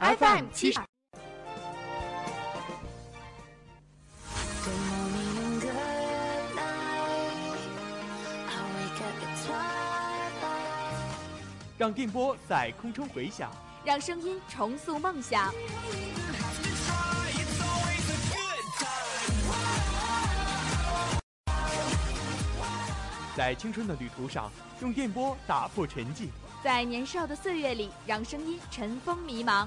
FM 七十。让电波在空中回响，让声音重塑梦想。在青春的旅途上，用电波打破沉寂。在年少的岁月里，让声音尘封迷茫。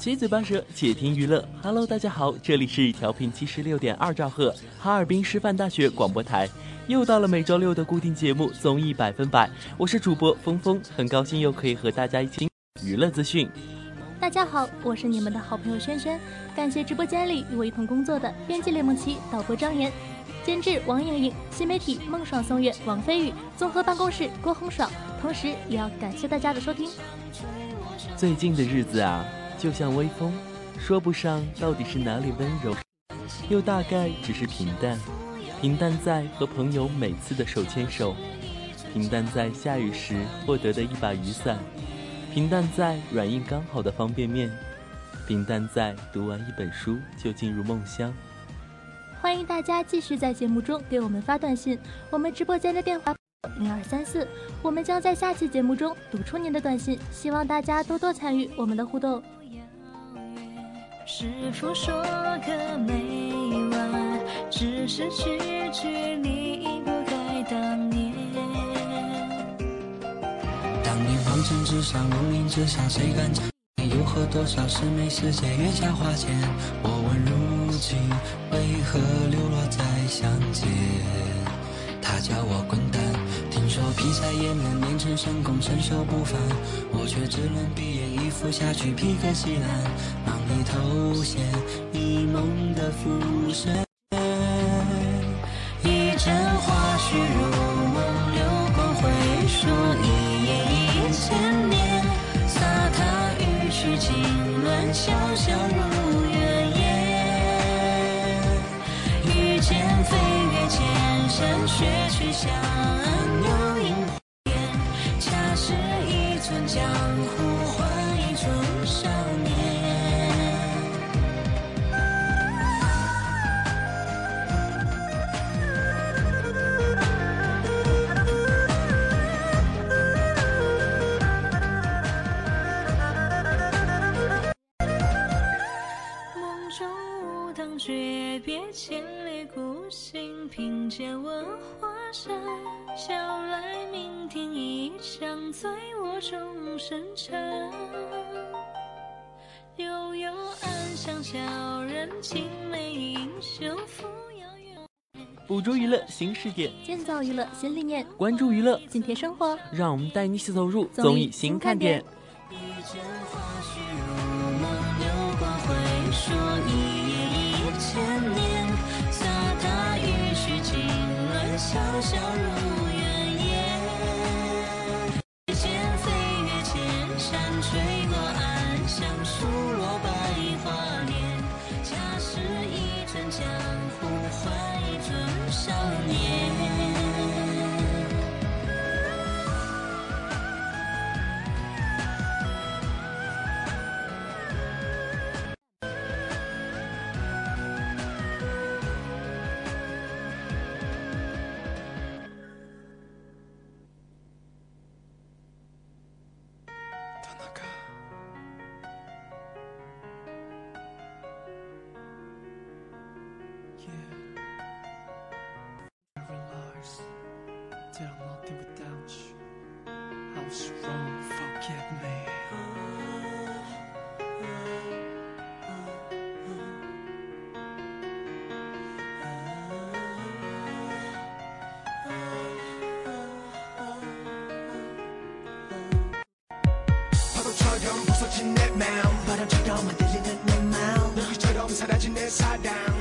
七嘴八舌，且听娱乐。Hello，大家好，这里是调频七十六点二兆赫，哈尔滨师范大学广播台。又到了每周六的固定节目《综艺百分百》，我是主播峰峰，很高兴又可以和大家一起娱乐资讯。大家好，我是你们的好朋友轩轩，感谢直播间里与我一同工作的编辑雷梦琪、导播张岩、监制王莹莹、新媒体孟爽、宋月、王飞宇、综合办公室郭红爽，同时也要感谢大家的收听。最近的日子啊，就像微风，说不上到底是哪里温柔，又大概只是平淡。平淡在和朋友每次的手牵手，平淡在下雨时获得的一把雨伞，平淡在软硬刚好的方便面，平淡在读完一本书就进入梦乡。欢迎大家继续在节目中给我们发短信，我们直播间的电话零二三四，我们将在下期节目中读出您的短信，希望大家多多参与我们的互动。师傅说个没完，只是句句离不开当年。当年黄尘之上，龙鳞之下，谁敢讲？又和多少师妹师姐月下花前？我问如今为何流落在乡间？他叫我滚蛋，听说劈柴也能练成神功，身手不凡。我却只能闭眼一俯下去，披个西兰，忙里偷闲，一梦的浮生。一阵花絮如梦，流光回溯，一夜一千年。飒沓玉曲经纶，潇潇如月夜。御剑飞越千山，雪去香场，醉卧终生尘。悠悠暗香，悄然青梅映袖，扶摇远。捕捉娱乐新视点，建造娱乐新理念，关注娱乐，紧贴生活。让我们带你一起走入综艺新新看看点点。一阵花絮如梦，流光回说一夜一千年。洒踏雨絮经纶，潇潇如 myself nothing without you. I was wrong, forgive me. 바람처럼 부서진 내 마음 바람처럼 흔들리는 내 마음 너희처럼 사라진 내 사랑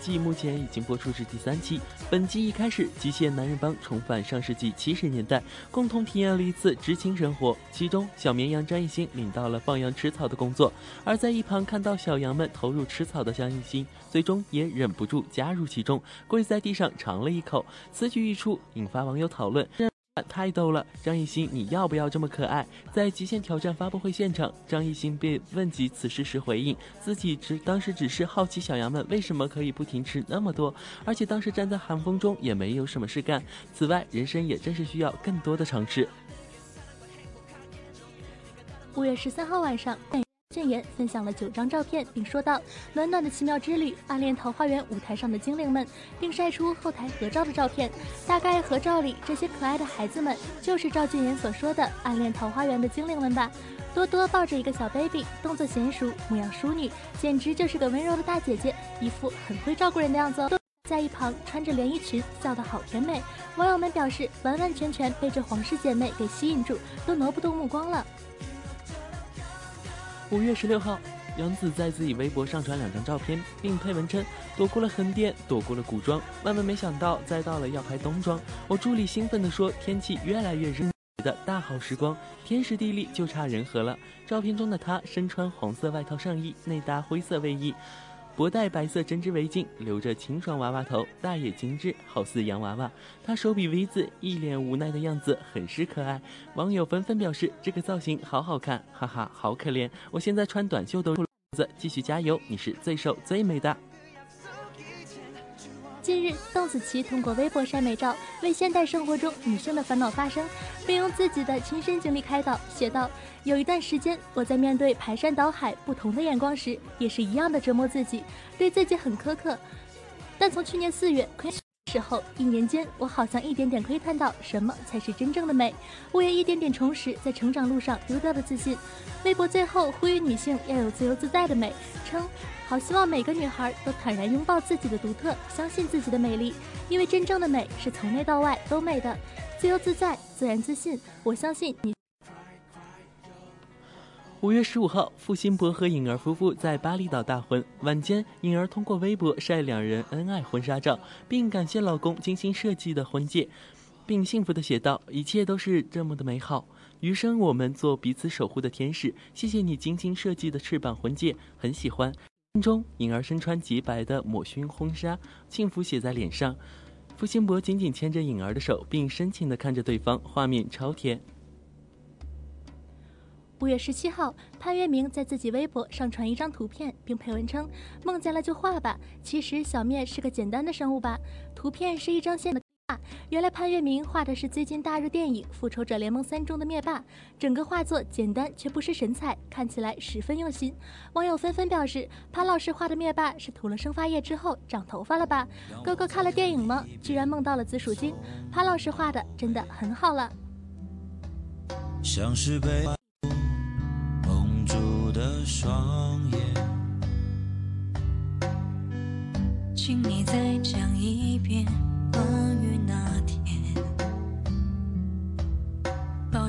季目前已经播出至第三期。本季一开始，机械男人帮重返上世纪七十年代，共同体验了一次执勤生活。其中，小绵羊张艺兴领到了放羊吃草的工作，而在一旁看到小羊们投入吃草的张艺兴，最终也忍不住加入其中，跪在地上尝了一口。此举一出，引发网友讨论。太逗了，张艺兴，你要不要这么可爱？在《极限挑战》发布会现场，张艺兴被问及此事时回应，自己只当时只是好奇小羊们为什么可以不停吃那么多，而且当时站在寒风中也没有什么事干。此外，人生也真是需要更多的尝试。五月十三号晚上，郑言分享了九张照片，并说道：“暖暖的奇妙之旅，暗恋桃花源舞台上的精灵们，并晒出后台合照的照片。大概合照里这些可爱的孩子们，就是赵俊妍所说的暗恋桃花源的精灵们吧。多多抱着一个小 baby，动作娴熟，模样淑女，简直就是个温柔的大姐姐，一副很会照顾人的样子哦。”在一旁穿着连衣裙，笑得好甜美。网友们表示，完完全全被这皇室姐妹给吸引住，都挪不动目光了。五月十六号，杨紫在自己微博上传两张照片，并配文称：“躲过了横店，躲过了古装，万万没想到，再到了要拍冬装。”我助理兴奋地说：“天气越来越热的大好时光，天时地利就差人和了。”照片中的她身穿黄色外套上衣，内搭灰色卫衣。脖戴白色针织围巾，留着清爽娃娃头，大眼精致，好似洋娃娃。她手比 V 字，一脸无奈的样子，很是可爱。网友纷纷表示这个造型好好看，哈哈，好可怜。我现在穿短袖都出子，继续加油，你是最瘦最美的。近日，邓紫棋通过微博晒美照，为现代生活中女性的烦恼发声，并用自己的亲身经历开导，写道：“有一段时间，我在面对排山倒海不同的眼光时，也是一样的折磨自己，对自己很苛刻。但从去年四月亏时候，一年间，我好像一点点窥探到什么才是真正的美，我也一点点重拾在成长路上丢掉的自信。”微博最后呼吁女性要有自由自在的美，称。好希望每个女孩都坦然拥抱自己的独特，相信自己的美丽，因为真正的美是从内到外都美的。自由自在，自然自信。我相信你。五月十五号，付辛博和颖儿夫妇在巴厘岛大婚。晚间，颖儿通过微博晒两人恩爱婚纱照，并感谢老公精心设计的婚戒，并幸福的写道：“一切都是这么的美好，余生我们做彼此守护的天使。谢谢你精心设计的翅膀婚戒，很喜欢。”中，颖儿身穿洁白的抹胸婚纱，幸福写在脸上。付辛博紧紧牵着颖儿的手，并深情的看着对方，画面超甜。五月十七号，潘粤明在自己微博上传一张图片，并配文称：“梦见了就画吧，其实小面是个简单的生物吧。”图片是一张线的，原来潘粤明画的是最近大热电影《复仇者联盟三》中的灭霸。整个画作简单却不失神采，看起来十分用心。网友纷纷表示：“潘老师画的灭霸是涂了生发液之后长头发了吧？”哥哥看了电影吗？居然梦到了紫薯精。潘老师画的真的很好了。像是被蒙住。的双眼，请你再讲一遍关于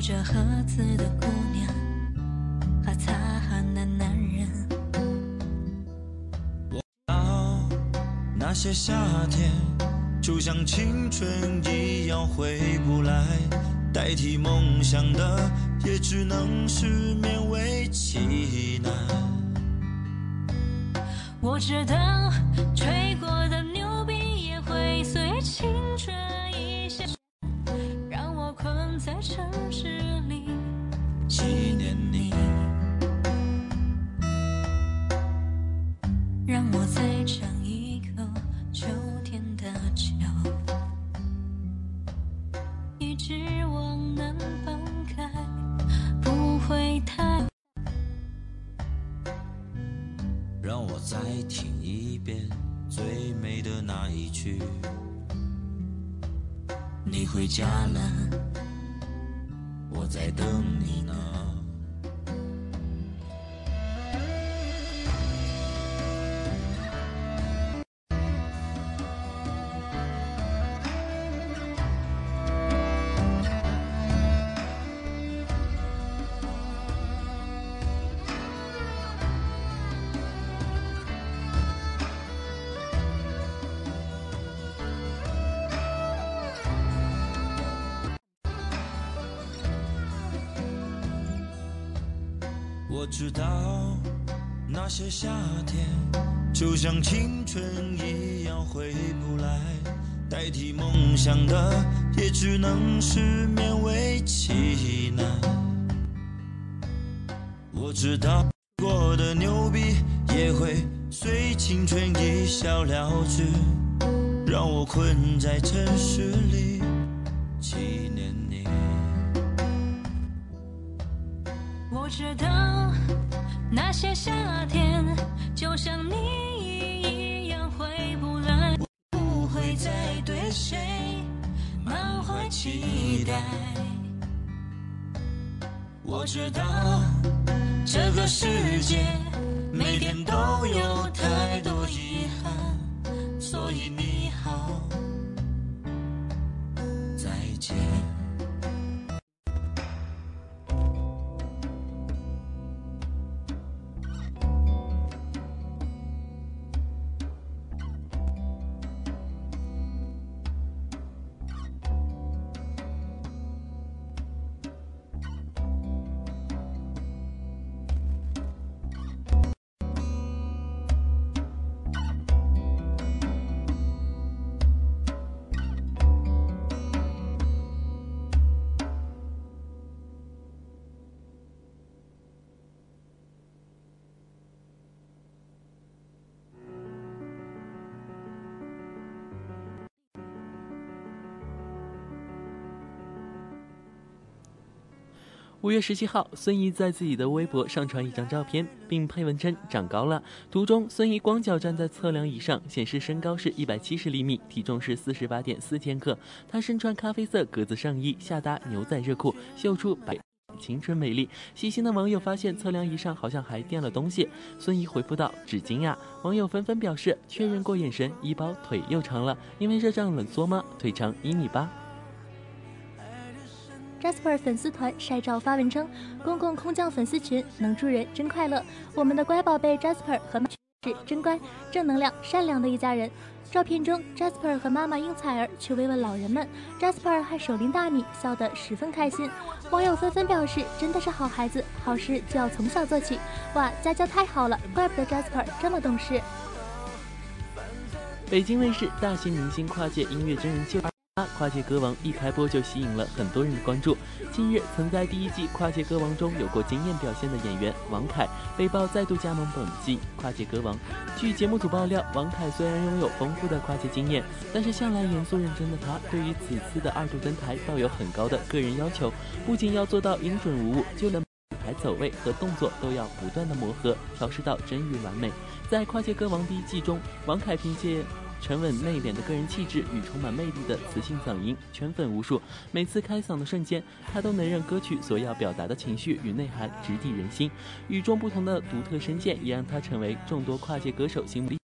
着盒子的姑娘和擦汗的男人。我道那些夏天就像青春一样回不来，代替梦想的。也只能是勉为其难。我知道吹过的牛逼也会随青春城市里纪念你，让我再尝一口秋天的酒，一直往南方开。不会太。让我再听一遍最美的那一句。你回家了，爱的些夏天就像青春一样回不来，代替梦想的也只能是勉为其难。我知道过的牛逼也会随青春一笑了之，让我困在城市里纪念你。我知道那些夏期待。我知道这个世界每天都有太多遗憾，所以你好，再见。五月十七号，孙怡在自己的微博上传一张照片，并配文称长高了。图中，孙怡光脚站在测量仪上，显示身高是一百七十厘米，体重是四十八点四千克。她身穿咖啡色格子上衣，下搭牛仔热裤，秀出白青春美丽。细心的网友发现测量仪上好像还垫了东西，孙怡回复道：“纸巾呀。”网友纷纷表示确认过眼神，一包腿又长了，因为热胀冷缩吗？腿长一米八。Jasper 粉丝团晒照发文称：“公共空降粉丝群能助人真快乐，我们的乖宝贝 Jasper 和妈是真乖、正能量、善良的一家人。”照片中，Jasper 和妈妈英采儿去慰问老人们，Jasper 还手拎大米，笑得十分开心。网友纷纷表示：“真的是好孩子，好事就要从小做起。”哇，家教太好了，怪不得 Jasper 这么懂事。北京卫视大型明星跨界音乐真人秀。跨界歌王一开播就吸引了很多人的关注。近日，曾在第一季跨界歌王中有过惊艳表现的演员王凯被曝再度加盟本季跨界歌王。据节目组爆料，王凯虽然拥有丰富的跨界经验，但是向来严肃认真的他，对于此次的二度登台抱有很高的个人要求，不仅要做到音准无误，就连舞台走位和动作都要不断的磨合，调试到臻于完美。在跨界歌王第一季中，王凯凭借沉稳内敛的个人气质与充满魅力的磁性嗓音圈粉无数，每次开嗓的瞬间，他都能让歌曲所要表达的情绪与内涵直抵人心。与众不同的独特声线也让他成为众多跨界歌手心目。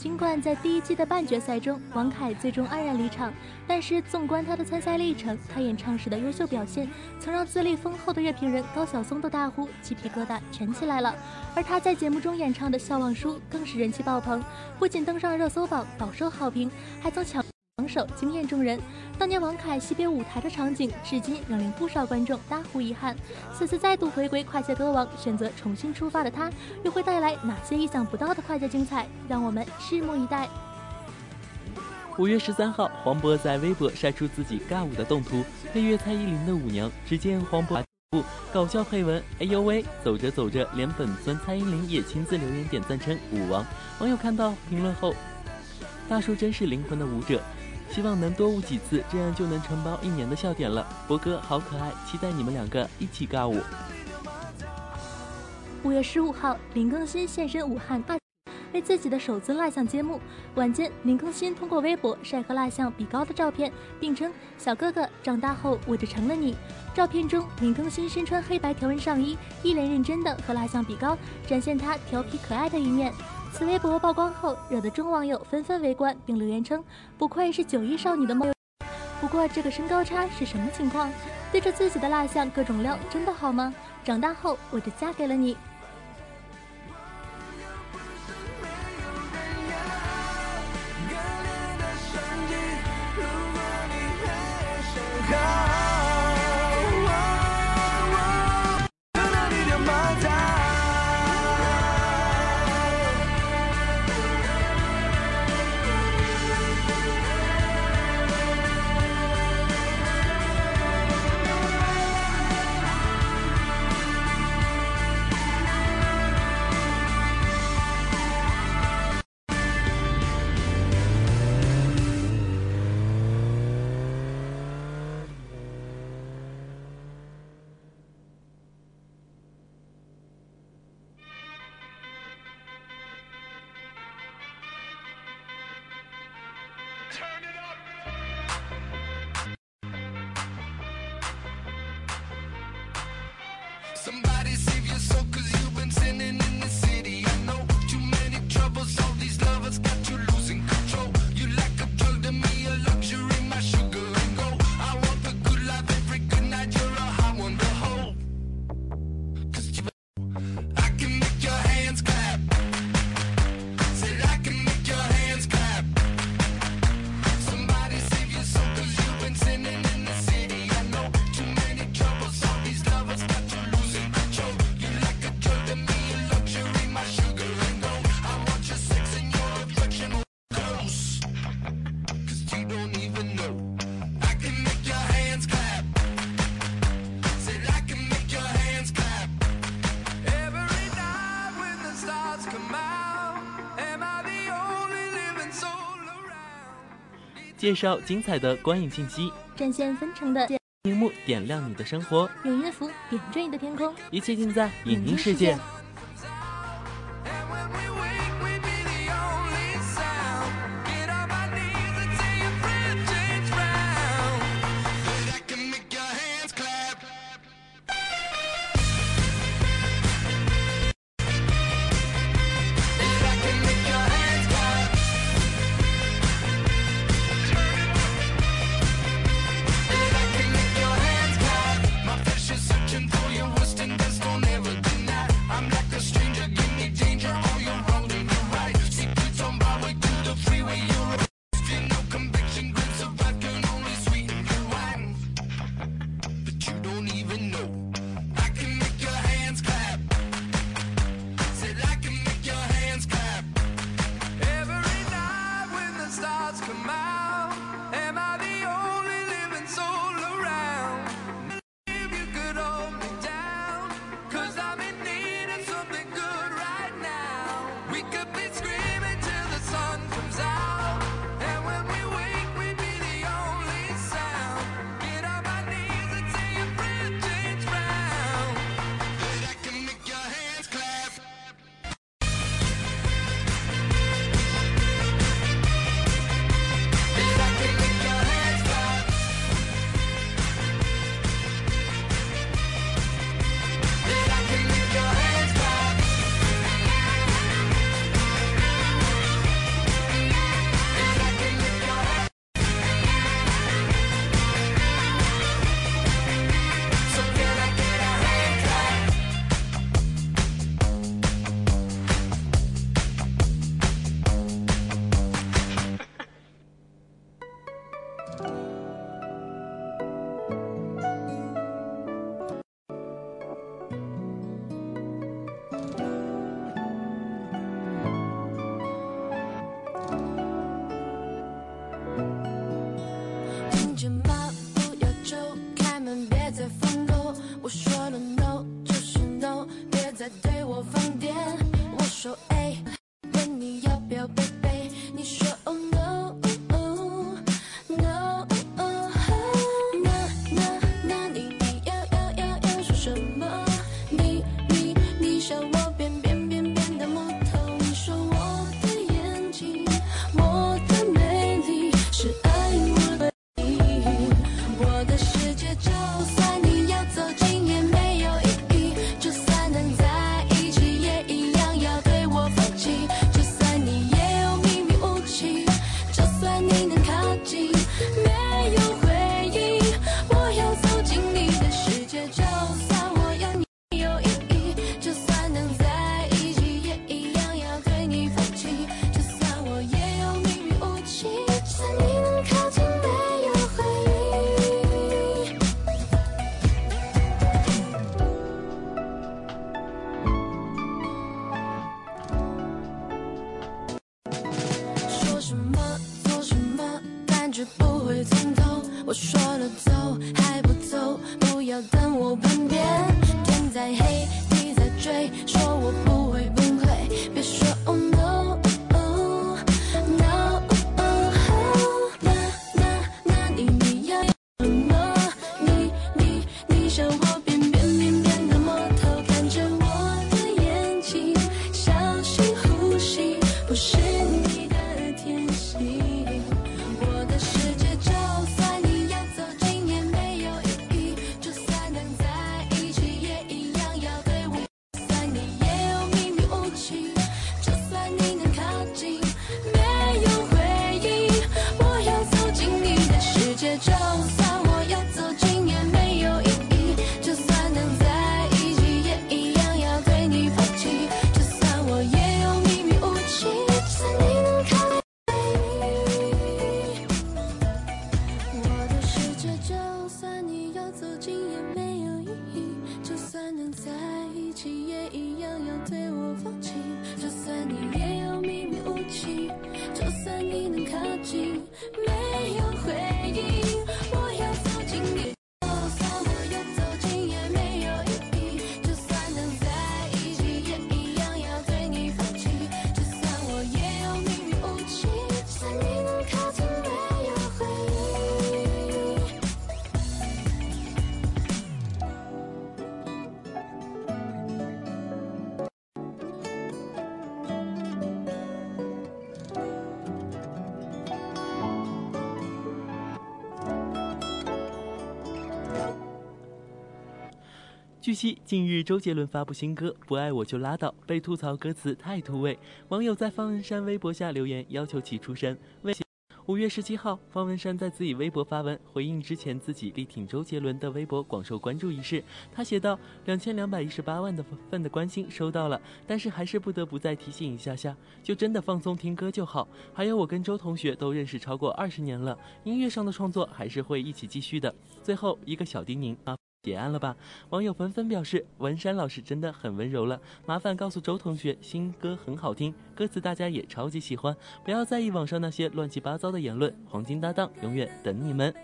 尽管在第一季的半决赛中，王凯最终黯然离场，但是纵观他的参赛历程，他演唱时的优秀表现，曾让资历丰厚的乐评人高晓松都大呼鸡皮疙瘩全起来了。而他在节目中演唱的《笑忘书》更是人气爆棚，不仅登上热搜榜，饱受好评，还曾抢。榜首惊艳众人，当年王凯惜别舞台的场景，至今仍令不少观众大呼遗憾。此次再度回归跨界歌王，选择重新出发的他，又会带来哪些意想不到的跨界精彩？让我们拭目以待。五月十三号，黄渤在微博晒出自己尬舞的动图，配乐蔡依林的《舞娘》。只见黄渤搞笑配文：“哎呦喂！”走着走着，连本尊蔡依林也亲自留言点赞称“舞王”。网友看到评论后，大叔真是灵魂的舞者。希望能多舞几次，这样就能承包一年的笑点了。博哥好可爱，期待你们两个一起尬舞。五月十五号，林更新现身武汉，为自己的首尊蜡像揭幕。晚间，林更新通过微博晒和蜡像比高的照片，并称：“小哥哥，长大后我就成了你。”照片中，林更新身穿黑白条纹上衣，一脸认真的和蜡像比高，展现他调皮可爱的一面。此微博曝光后，惹得众网友纷纷围观，并留言称：“不愧是九亿少女的梦。”不过，这个身高差是什么情况？对着自己的蜡像各种撩，真的好吗？长大后我就嫁给了你。介绍精彩的观影信息，展现纷呈的荧幕，点亮你的生活，用音符点缀你的天空，一切尽在影音世界。据悉，近日周杰伦发布新歌《不爱我就拉倒》，被吐槽歌词太突兀。网友在方文山微博下留言，要求其出声。为五月十七号，方文山在自己微博发文回应之前自己力挺周杰伦的微博广受关注一事。他写道：“两千两百一十八万的份的关心收到了，但是还是不得不再提醒一下下，就真的放松听歌就好。还有，我跟周同学都认识超过二十年了，音乐上的创作还是会一起继续的。最后一个小叮咛啊。”结案了吧？网友纷纷表示，文山老师真的很温柔了。麻烦告诉周同学，新歌很好听，歌词大家也超级喜欢。不要在意网上那些乱七八糟的言论，黄金搭档永远等你们。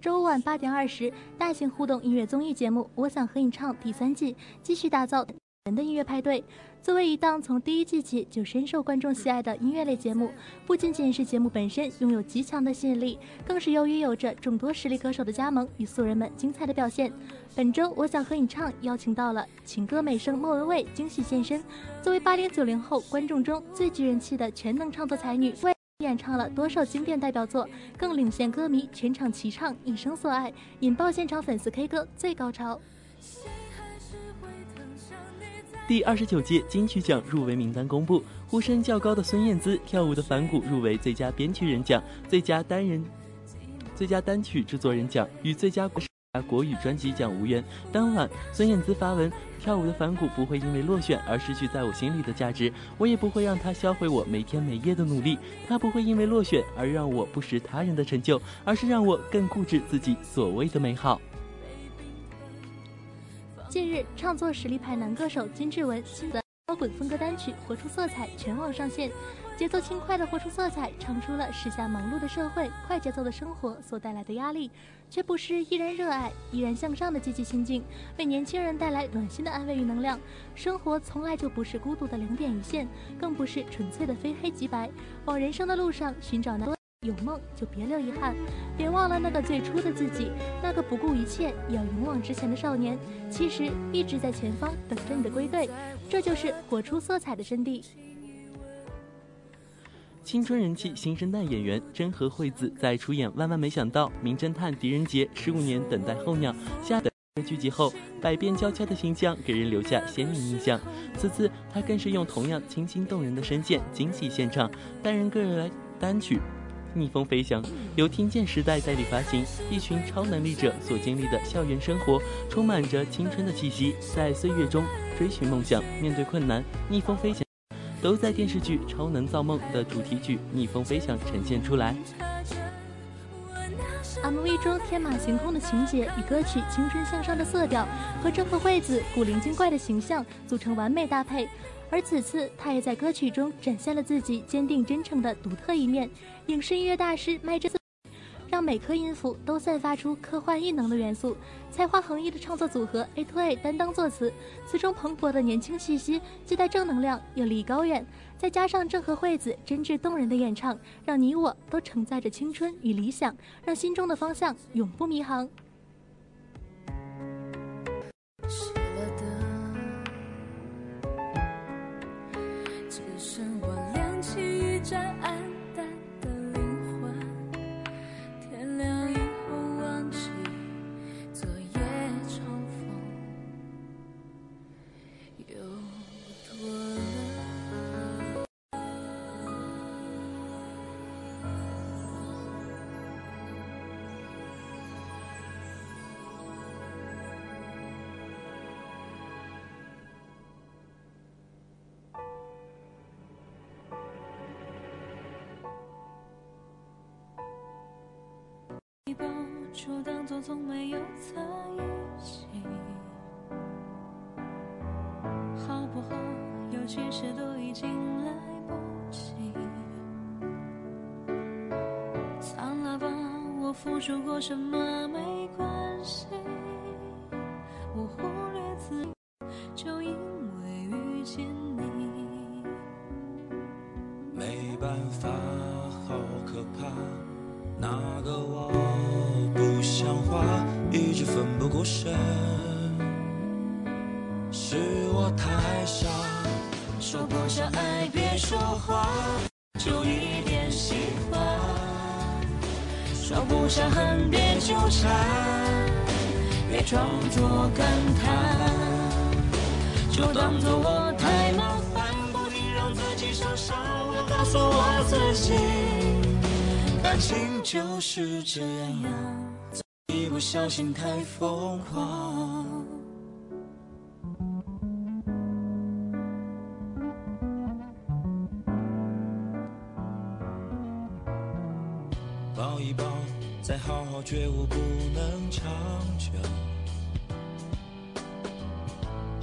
周五晚八点二十，大型互动音乐综艺节目《我想和你唱》第三季继续打造的音乐派对。作为一档从第一季起就深受观众喜爱的音乐类节目，不仅仅是节目本身拥有极强的吸引力，更是由于有着众多实力歌手的加盟与素人们精彩的表现。本周我想和你唱邀请到了情歌美声莫文蔚惊喜现身，作为八零九零后观众中最具人气的全能创作才女，为演唱了多首经典代表作，更领衔歌迷全场齐唱一生所爱，引爆现场粉丝 K 歌最高潮。第二十九届金曲奖入围名单公布，呼声较高的孙燕姿跳舞的反骨入围最佳编曲人奖、最佳单人、最佳单曲制作人奖与最佳国语专辑奖无缘。当晚，孙燕姿发文：跳舞的反骨不会因为落选而失去在我心里的价值，我也不会让它销毁我每天每夜的努力。它不会因为落选而让我不识他人的成就，而是让我更固执自己所谓的美好。近日，唱作实力派男歌手金志文新的摇滚风格单曲《活出色彩》全网上线，节奏轻快的《活出色彩》唱出了时下忙碌的社会、快节奏的生活所带来的压力，却不失依然热爱、依然向上的积极心境，为年轻人带来暖心的安慰与能量。生活从来就不是孤独的零点一线，更不是纯粹的非黑即白。往人生的路上寻找那。有梦就别留遗憾，别忘了那个最初的自己，那个不顾一切也要勇往直前的少年，其实一直在前方等着你的归队。这就是活出色彩的真谛。青春人气新生代演员真和惠子在出演《万万没想到》《名侦探狄仁杰》十五年等待候鸟下的剧集后，百变娇俏的形象给人留下鲜明印象。此次她更是用同样清新动人的声线惊喜现场，单人个人来单曲。逆风飞翔由听见时代代理发行，一群超能力者所经历的校园生活，充满着青春的气息，在岁月中追寻梦想，面对困难，逆风飞翔，都在电视剧《超能造梦》的主题曲《逆风飞翔》呈现出来。MV 中天马行空的情节与歌曲青春向上的色调，和真和惠子古灵精怪的形象组成完美搭配。而此次，他也在歌曲中展现了自己坚定真诚的独特一面。影视音乐大师麦着，让每颗音符都散发出科幻异能的元素。才华横溢的创作组合 A to A 担当作词，词中蓬勃的年轻气息，既带正能量又离高远。再加上郑和惠子真挚动人的演唱，让你我都承载着青春与理想，让心中的方向永不迷航。就当作从没有在一起，好不好？有其实都已经来不及。算了吧，我付出过什么没装作感叹，就当作我太麻烦，不停让自己受伤。我告诉我自己，感情就是这样，一不小心太疯狂。抱一抱，再好好觉悟，不能长久，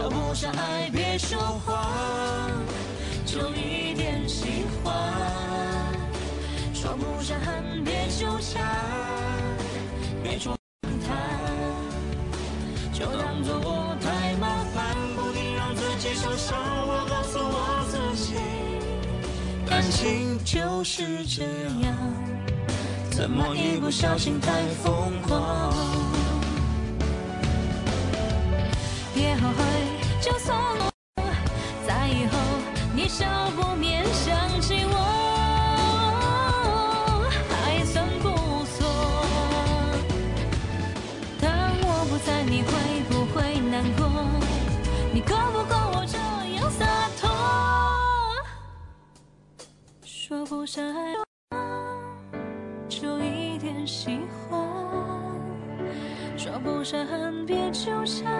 说不上爱，别说谎，就一点喜欢。说不上恨，别纠缠，别装谈，就当作我太麻烦，不停让自己受伤。我告诉我自己，感情就是这样，怎么一不小心。太疯狂？别后悔，就算我在以后你少不免想起我，还算不错。当我不在，你会不会难过？你够不够我这样洒脱？说不上爱，就一点喜欢。说不上恨，别纠缠，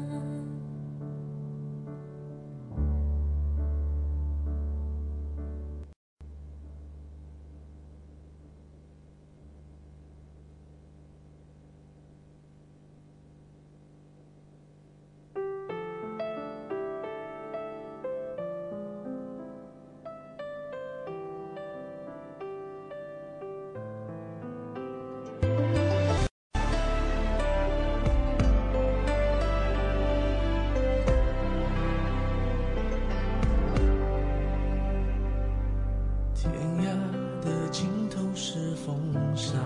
天涯的尽头是风沙，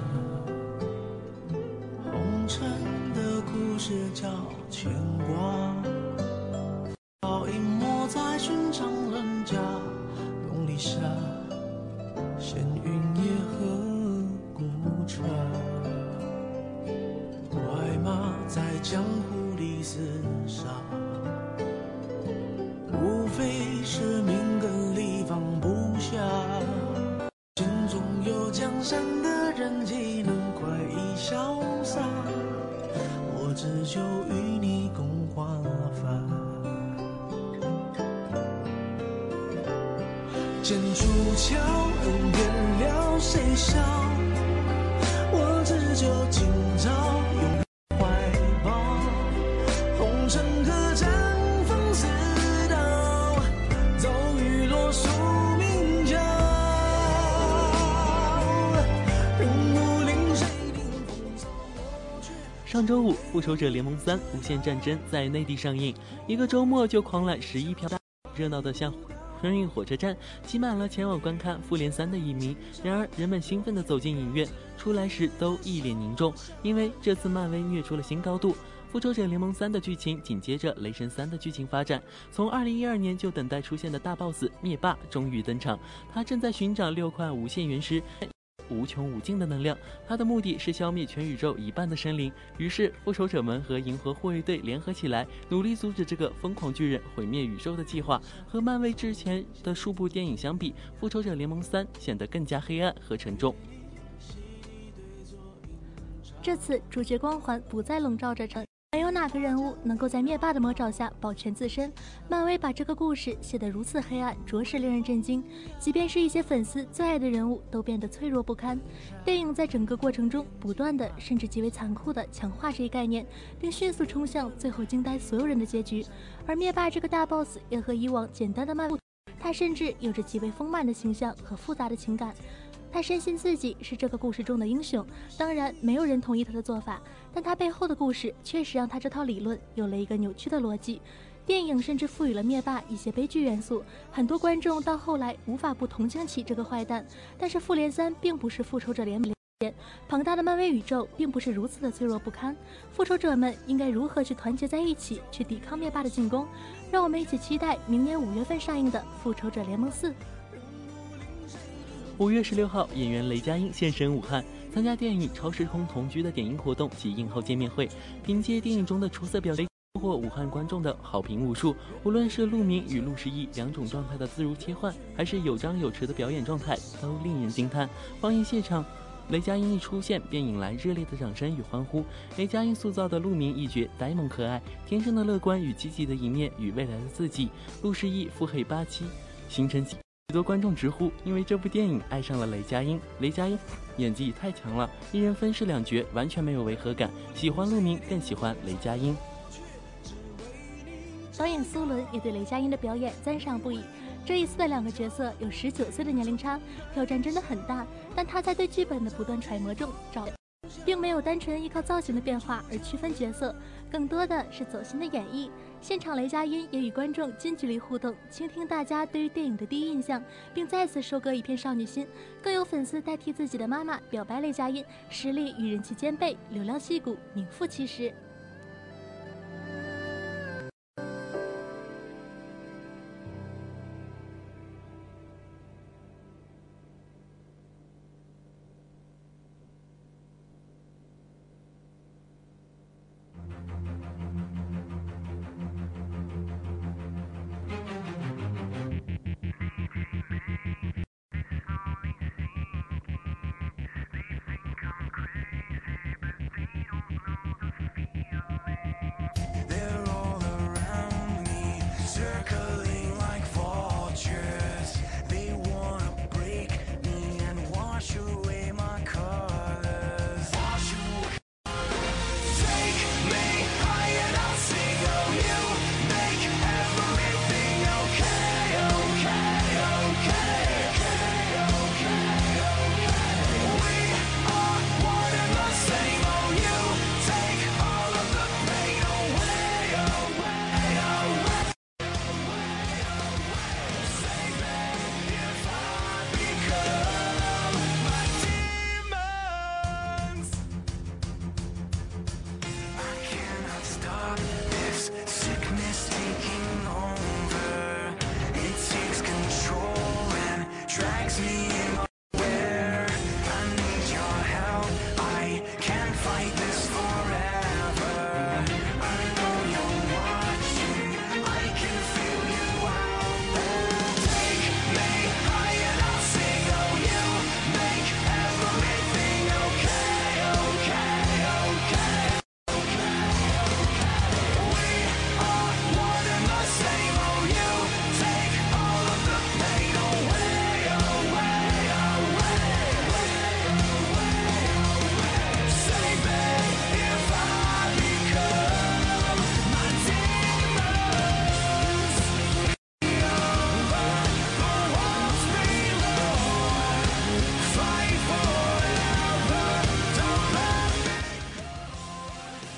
红尘的故事叫牵挂。谁笑？我只求今朝。上周五，《复仇者联盟三：无限战争》在内地上映，一个周末就狂揽十一票，热闹的像春运火车站，挤满了前往观看《复联三》的影迷。然而，人们兴奋地走进影院，出来时都一脸凝重，因为这次漫威虐出了新高度。《复仇者联盟三》的剧情紧接着《雷神三》的剧情发展，从2012年就等待出现的大 BOSS 灭霸终于登场，他正在寻找六块无限原石。无穷无尽的能量，他的目的是消灭全宇宙一半的生灵。于是，复仇者们和银河护卫队联合起来，努力阻止这个疯狂巨人毁灭宇宙的计划。和漫威之前的数部电影相比，《复仇者联盟三》显得更加黑暗和沉重。这次主角光环不再笼罩着城，没有哪个人物能够在灭霸的魔爪下保全自身。漫威把这个故事写得如此黑暗，着实令人震惊。即便是一些粉丝最爱的人物，都变得脆弱不堪。电影在整个过程中不断的，甚至极为残酷的强化这一概念，并迅速冲向最后惊呆所有人的结局。而灭霸这个大 boss 也和以往简单的漫，他甚至有着极为丰满的形象和复杂的情感。他深信自己是这个故事中的英雄，当然没有人同意他的做法，但他背后的故事确实让他这套理论有了一个扭曲的逻辑。电影甚至赋予了灭霸一些悲剧元素，很多观众到后来无法不同情起这个坏蛋。但是复联三并不是复仇者联盟，庞大的漫威宇宙并不是如此的脆弱不堪。复仇者们应该如何去团结在一起，去抵抗灭霸的进攻？让我们一起期待明年五月份上映的《复仇者联盟四》。五月十六号，演员雷佳音现身武汉，参加电影《超时空同居》的点映活动及映后见面会。凭借电影中的出色表现，收获武汉观众的好评无数。无论是陆明与陆十一两种状态的自如切换，还是有张有弛的表演状态，都令人惊叹。放映现场，雷佳音一出现便引来热烈的掌声与欢呼。雷佳音塑造的陆明一角呆萌可爱，天生的乐观与积极的一面与未来的自己；陆十一腹黑霸气，形成。许多观众直呼，因为这部电影爱上了雷佳音。雷佳音演技太强了，一人分饰两角，完全没有违和感。喜欢陆明，更喜欢雷佳音。导演苏伦也对雷佳音的表演赞赏不已。这一次的两个角色有十九岁的年龄差，挑战真的很大。但他在对剧本的不断揣摩中找，并没有单纯依靠造型的变化而区分角色，更多的是走心的演绎。现场，雷佳音也与观众近距离互动，倾听大家对于电影的第一印象，并再次收割一片少女心。更有粉丝代替自己的妈妈表白雷佳音，实力与人气兼备，流量戏骨，名副其实。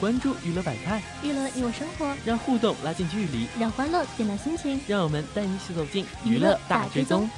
关注娱乐百态，娱乐你我生活，让互动拉近距离，让欢乐点亮心情。让我们带你一起走进娱乐大追踪。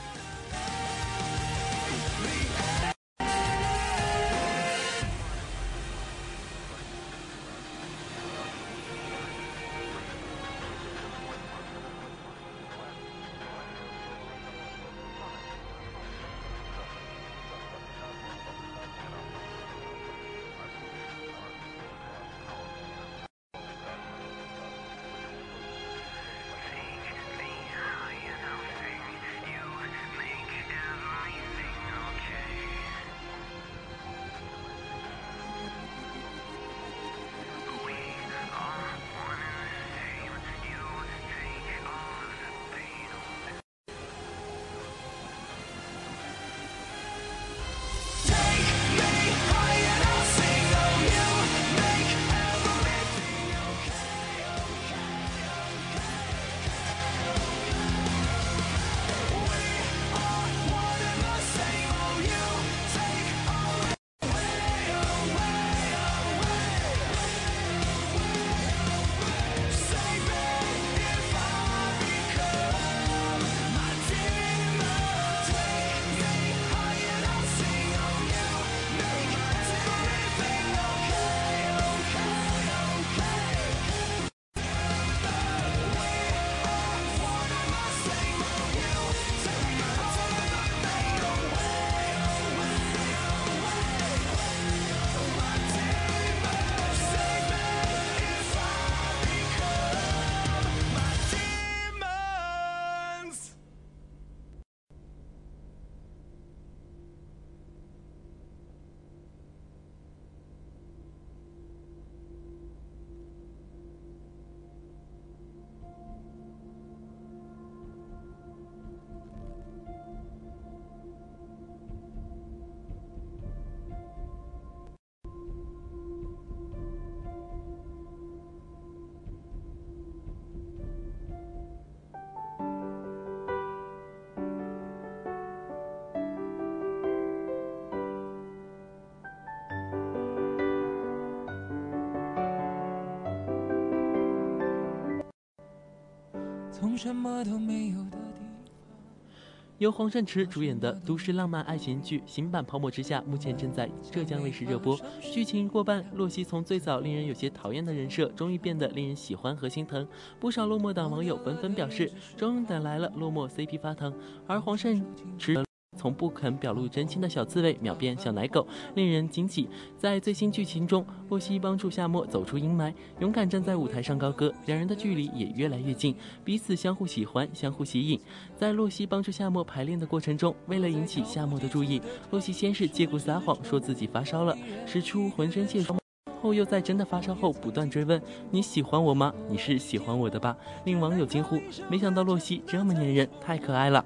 从什么都没有的地方由黄圣池主演的都市浪漫爱情剧新版《泡沫之夏》目前正在浙江卫视热播。剧情过半，洛熙从最早令人有些讨厌的人设，终于变得令人喜欢和心疼。不少落寞党网友纷纷表示，终于等来了落寞 CP 发糖。而黄圣池从不肯表露真心的小刺猬，秒变小奶狗，令人惊喜。在最新剧情中，洛熙帮助夏沫走出阴霾，勇敢站在舞台上高歌，两人的距离也越来越近，彼此相互喜欢，相互吸引。在洛熙帮助夏沫排练的过程中，为了引起夏沫的注意，洛熙先是借故撒谎说自己发烧了，使出浑身解数。后又在真的发烧后不断追问：“你喜欢我吗？你是喜欢我的吧？”令网友惊呼：“没想到洛熙这么粘人，太可爱了！”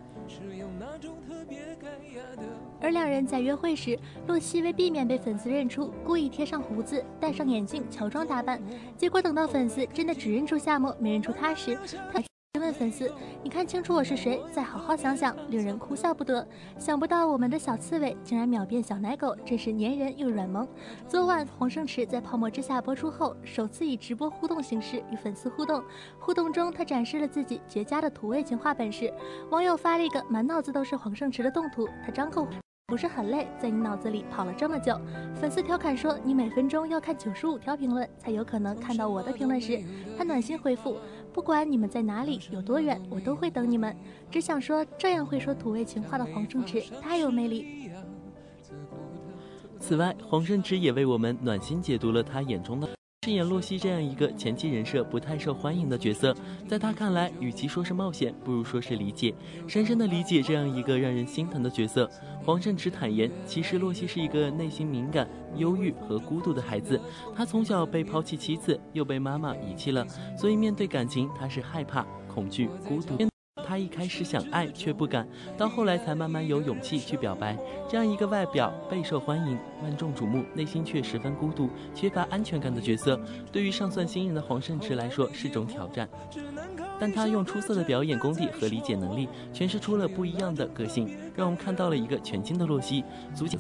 而两人在约会时，洛熙为避免被粉丝认出，故意贴上胡子、戴上眼镜，乔装打扮。结果等到粉丝真的只认出夏沫，没认出他时，他问粉丝：“你看清楚我是谁？再好好想想。”令人哭笑不得。想不到我们的小刺猬竟然秒变小奶狗，真是粘人又软萌。昨晚黄圣池在《泡沫之夏》播出后，首次以直播互动形式与粉丝互动。互动中，他展示了自己绝佳的土味情话本事。网友发了一个满脑子都是黄圣池的动图，他张口。不是很累，在你脑子里跑了这么久。粉丝调侃说：“你每分钟要看九十五条评论，才有可能看到我的评论时。”他暖心回复：“不管你们在哪里，有多远，我都会等你们。”只想说，这样会说土味情话的黄圣池太有魅力。此外，黄圣池也为我们暖心解读了他眼中的。饰演洛熙这样一个前期人设不太受欢迎的角色，在他看来，与其说是冒险，不如说是理解，深深的理解这样一个让人心疼的角色。黄圣池坦言，其实洛熙是一个内心敏感、忧郁和孤独的孩子。他从小被抛弃妻子，又被妈妈遗弃了，所以面对感情，他是害怕、恐惧、孤独。他一开始想爱却不敢，到后来才慢慢有勇气去表白。这样一个外表备受欢迎、万众瞩目，内心却十分孤独、缺乏安全感的角色，对于尚算新人的黄圣池来说是种挑战。但他用出色的表演功底和理解能力，诠释出了不一样的个性，让我们看到了一个全新的洛熙，足见。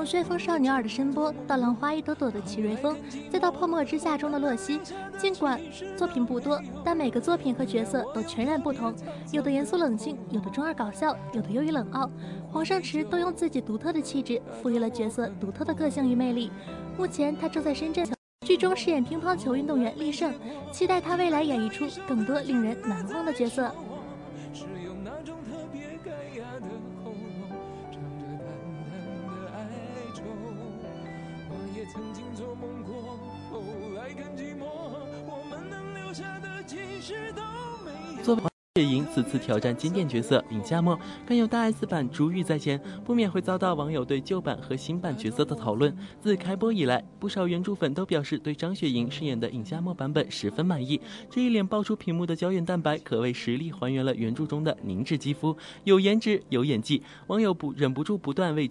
从旋风少女二的声波到浪花一朵朵的齐瑞峰，再到泡沫之夏中的洛熙，尽管作品不多，但每个作品和角色都全然不同，有的严肃冷静，有的中二搞笑，有的忧郁冷傲。黄圣池都用自己独特的气质，赋予了角色独特的个性与魅力。目前他正在深圳剧中饰演乒乓球运动员厉胜，期待他未来演绎出更多令人难忘的角色。曾经做梦过，后来更寂寞，我们能留下的其实都没有。作为雪莹此次挑战经典角色尹夏沫，更有大 S 版珠玉在前，不免会遭到网友对旧版和新版角色的讨论。自开播以来，不少原著粉都表示对张雪莹饰演的尹夏沫版本十分满意。这一脸爆出屏幕的胶原蛋白，可谓实力还原了原著中的凝脂肌肤，有颜值，有演技，网友不忍不住不断为。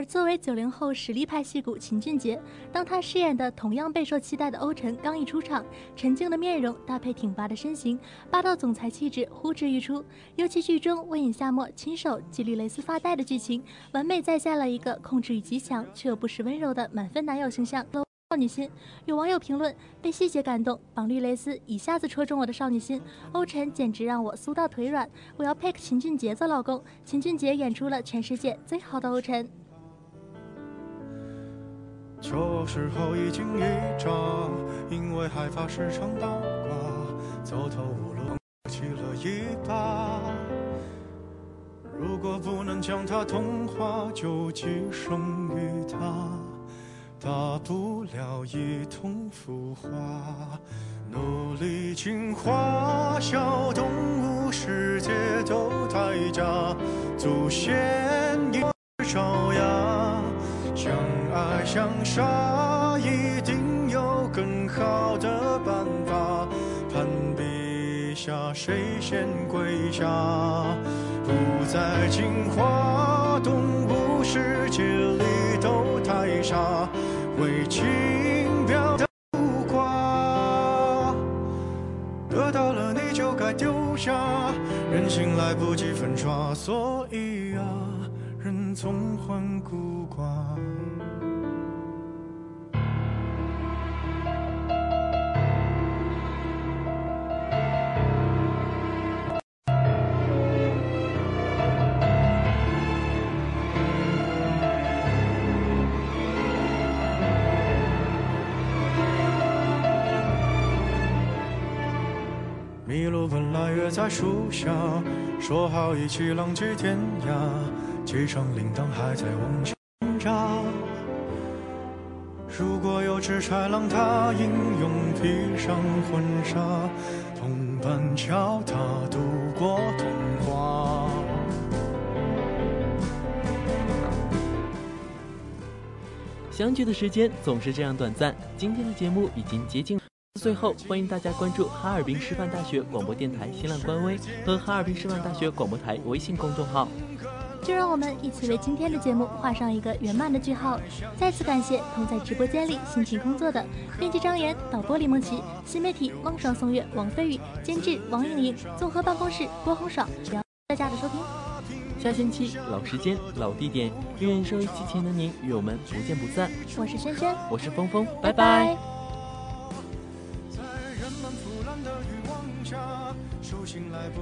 而作为九零后实力派戏骨秦俊杰，当他饰演的同样备受期待的欧辰刚一出场，沉静的面容搭配挺拔的身形，霸道总裁气质呼之欲出。尤其剧中为尹夏沫亲手系绿蕾丝发带的剧情，完美再现了一个控制欲极强却又不失温柔的满分男友形象。少女心，有网友评论被细节感动，绑绿蕾丝一下子戳中我的少女心。欧辰简直让我酥到腿软，我要 pick 秦俊杰做老公。秦俊杰演出了全世界最好的欧辰。旧时候一惊一乍，因为害怕时常倒挂，走投无路，起了一把。如果不能将它同化，就寄生于它，大不了一同腐化。努力进化，小动物世界都太假，祖先。想杀，一定有更好的办法。攀比下谁先跪下，不再进化，动物世界里都太傻，为情表达浮夸。得到了你就该丢下，人心来不及粉刷，所以啊，人总患孤寡。来约在树下，说好一起浪迹天涯，机场铃铛还在往前扎。如果有只豺狼，它英勇披上婚纱，同伴教它度过童话。相聚的时间总是这样短暂，今天的节目已经接近。最后，欢迎大家关注哈尔滨师范大学广播电台新浪官微和哈尔滨师范大学广播台微信公众号。就让我们一起为今天的节目画上一个圆满的句号。再次感谢同在直播间里辛勤工作的编辑张岩、导播李梦琪、新媒体汪爽宋月、王飞宇、监制王颖莹、综合办公室郭红爽。感谢大家的收听。下星期老时间、老地点，愿收音机前的您与我们不见不散。我是轩轩，我是峰峰，拜拜。醒来。